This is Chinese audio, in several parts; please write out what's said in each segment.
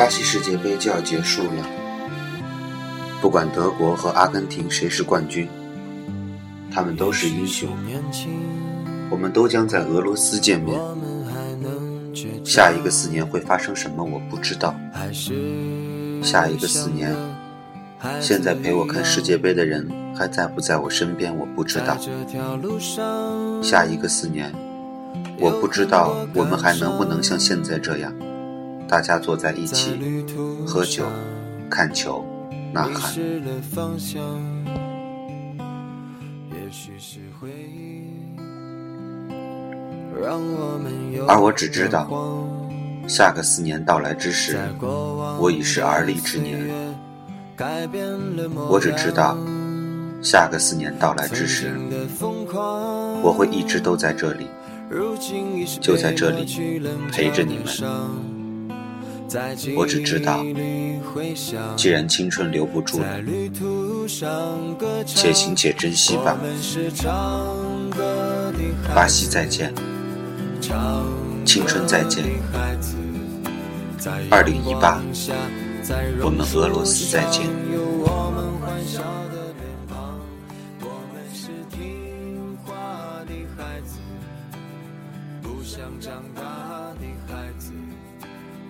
巴西世界杯就要结束了，不管德国和阿根廷谁是冠军，他们都是英雄。我们都将在俄罗斯见面。下一个四年会发生什么，我不知道。下一个四年，现在陪我看世界杯的人还在不在我身边，我不知道。下一个四年，我不知道我们还能不能像现在这样。大家坐在一起，喝酒、看球、呐喊。而我只知道，下个四年到来之时，我已是而立之年。我只知道，下个四年到来之时，我会一直都在这里，就在这里陪着你们。我只知道，既然青春留不住了，且行且珍惜吧。巴西再见，青春再见。二零一八，我们俄罗斯再见。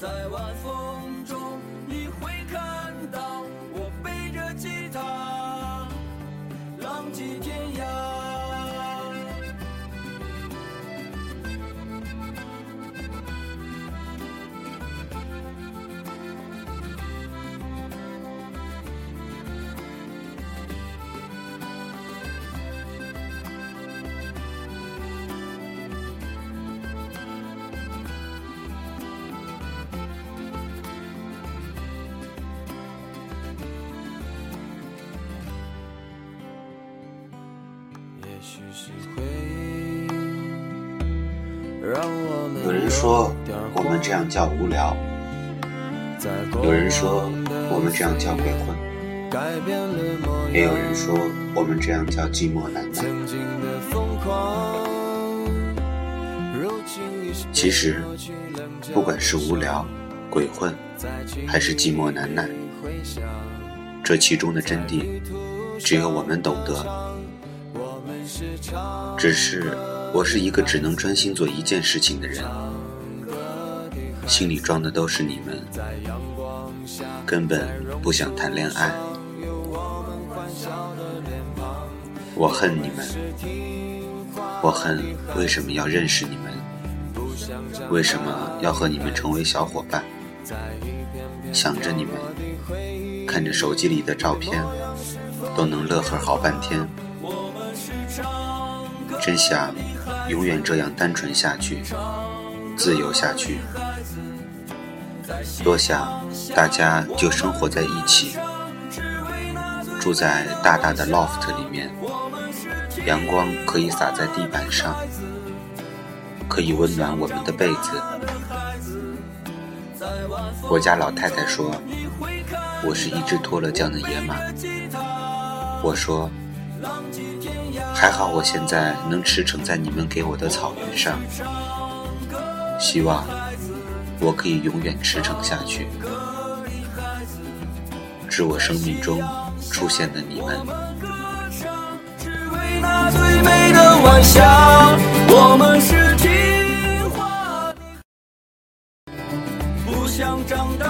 在晚风中，有人说我们这样叫无聊，有人说我们这样叫鬼混，也有人说我们这样叫寂寞难耐。其实，不管是无聊、鬼混，还是寂寞难耐，这其中的真谛，只有我们懂得。只是我是一个只能专心做一件事情的人，心里装的都是你们，根本不想谈恋爱。我恨你们，我恨为什么要认识你们，为什么要和你们成为小伙伴？想着你们，看着手机里的照片，都能乐呵好半天。真想永远这样单纯下去，自由下去。多想大家就生活在一起，住在大大的 loft 里面，阳光可以洒在地板上，可以温暖我们的被子。我家老太太说，我是一只脱了缰的野马。我说。还好，我现在能驰骋在你们给我的草原上。希望我可以永远驰骋下去。致我生命中出现的你们。不想长大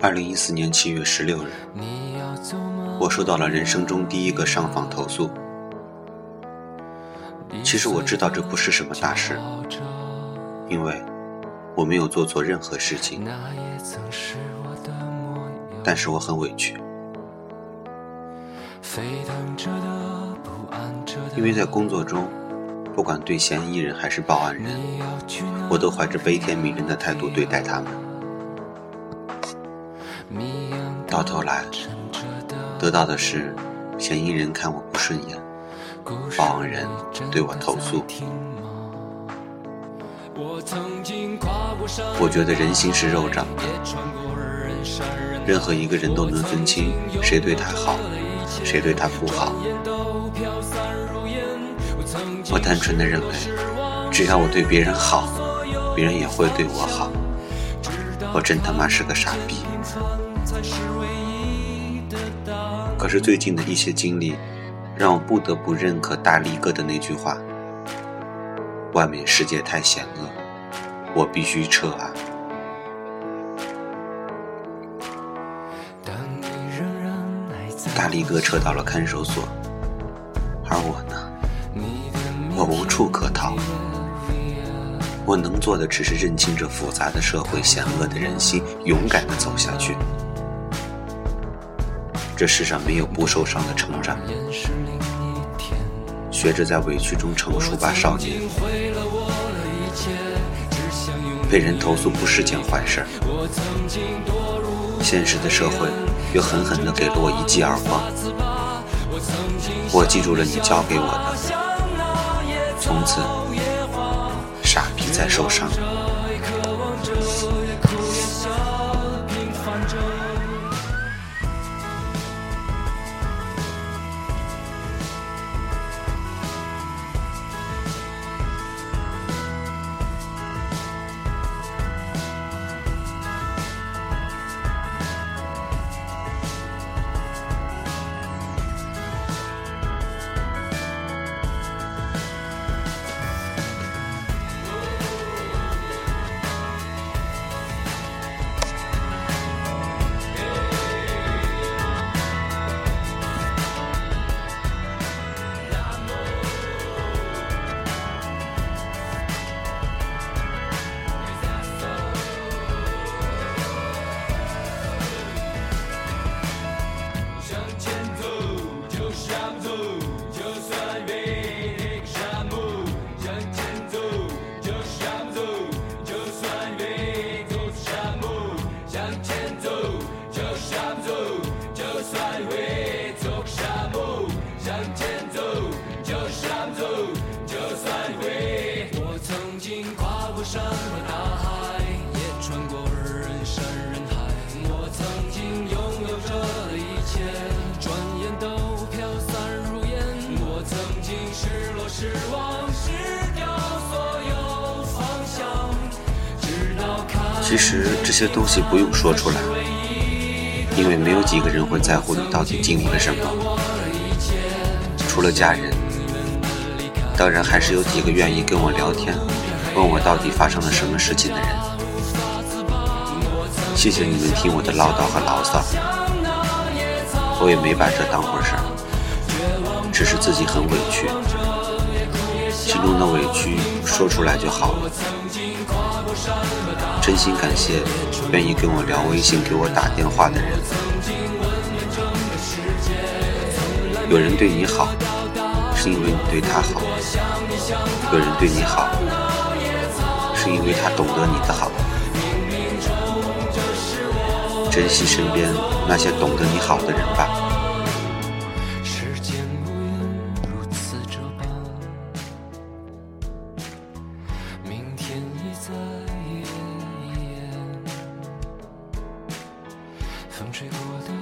二零一四年七月十六日，我收到了人生中第一个上访投诉。其实我知道这不是什么大事，因为我没有做错任何事情，但是我很委屈，因为在工作中，不管对嫌疑人还是报案人，我都怀着悲天悯人的态度对待他们。到头来，得到的是嫌疑人看我不顺眼，报案人对我投诉。我觉得人心是肉长的，任何一个人都能分清谁对他好，谁对他不好。我单纯的认为，只要我对别人好，别人也会对我好。我真他妈是个傻逼。可是最近的一些经历，让我不得不认可大力哥的那句话：“外面世界太险恶，我必须撤啊！”大力哥撤到了看守所，而我处可逃。我能做的只是认清这复杂的社会、险恶的人心，勇敢的走下去。这世上没有不受伤的成长，学着在委屈中成熟吧，少年。被人投诉不是件坏事，现实的社会又狠狠地给了我一记耳光。我记住了你教给我的，从此傻逼在受伤。其实这些东西不用说出来，因为没有几个人会在乎你到底经历了什么。除了家人，当然还是有几个愿意跟我聊天，问我到底发生了什么事情的人。谢谢你们听我的唠叨和牢骚，我也没把这当回事儿，只是自己很委屈，心中的委屈说出来就好了。真心感谢愿意跟我聊微信、给我打电话的人。有人对你好，是因为你对他好；有人对你好，是因为他懂得你的好。珍惜身边那些懂得你好的人吧。风吹过的